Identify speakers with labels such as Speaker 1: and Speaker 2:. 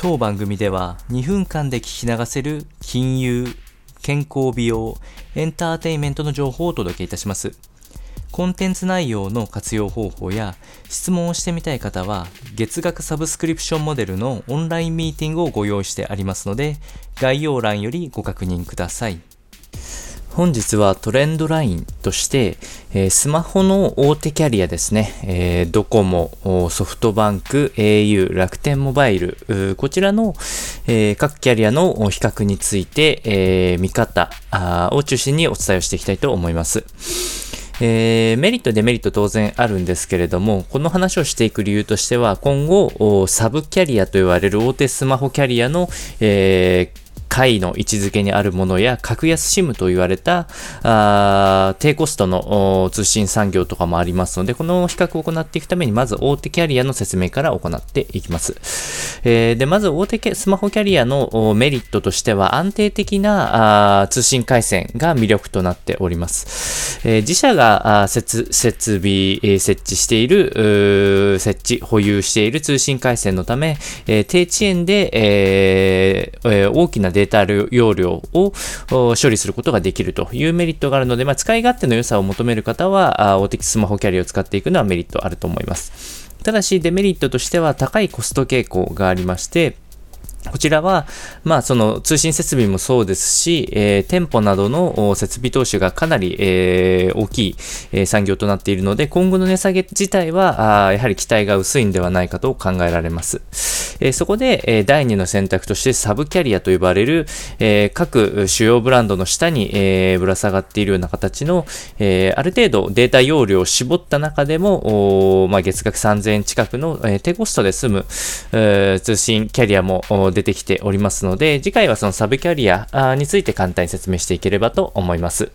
Speaker 1: 当番組では2分間で聞き流せる金融、健康美容、エンターテインメントの情報をお届けいたします。コンテンツ内容の活用方法や質問をしてみたい方は月額サブスクリプションモデルのオンラインミーティングをご用意してありますので概要欄よりご確認ください。本日はトレンドラインとして、えー、スマホの大手キャリアですね、えー、ドコモ、ソフトバンク、au、楽天モバイル、こちらの、えー、各キャリアの比較について、え、見方を中心にお伝えをしていきたいと思います。えー、メリット、デメリット当然あるんですけれども、この話をしていく理由としては、今後、サブキャリアと言われる大手スマホキャリアの、えー回の位置づけにあるものや、格安 SIM と言われた、あ低コストの通信産業とかもありますので、この比較を行っていくために、まず大手キャリアの説明から行っていきます。えー、で、まず大手スマホキャリアのメリットとしては、安定的なあ通信回線が魅力となっております。えー、自社が設設備、えー、設置している、設置、保有している通信回線のため、えー、低遅延で、えー、大きなデータタ容量を処理することができるというメリットがあるので、まあ、使い勝手の良さを求める方は、大手スマホキャリアを使っていくのはメリットあると思います。ただし、デメリットとしては高いコスト傾向がありまして、こちらは、まあ、その通信設備もそうですし、えー、店舗などの設備投資がかなり、えー、大きい、えー、産業となっているので、今後の値下げ自体は、あやはり期待が薄いんではないかと考えられます。え、そこで、え、第2の選択としてサブキャリアと呼ばれる、え、各主要ブランドの下に、え、ぶら下がっているような形の、え、ある程度データ容量を絞った中でも、まあ、月額3000円近くの、え、低コストで済む、え、通信キャリアも出てきておりますので、次回はそのサブキャリアについて簡単に説明していければと思います。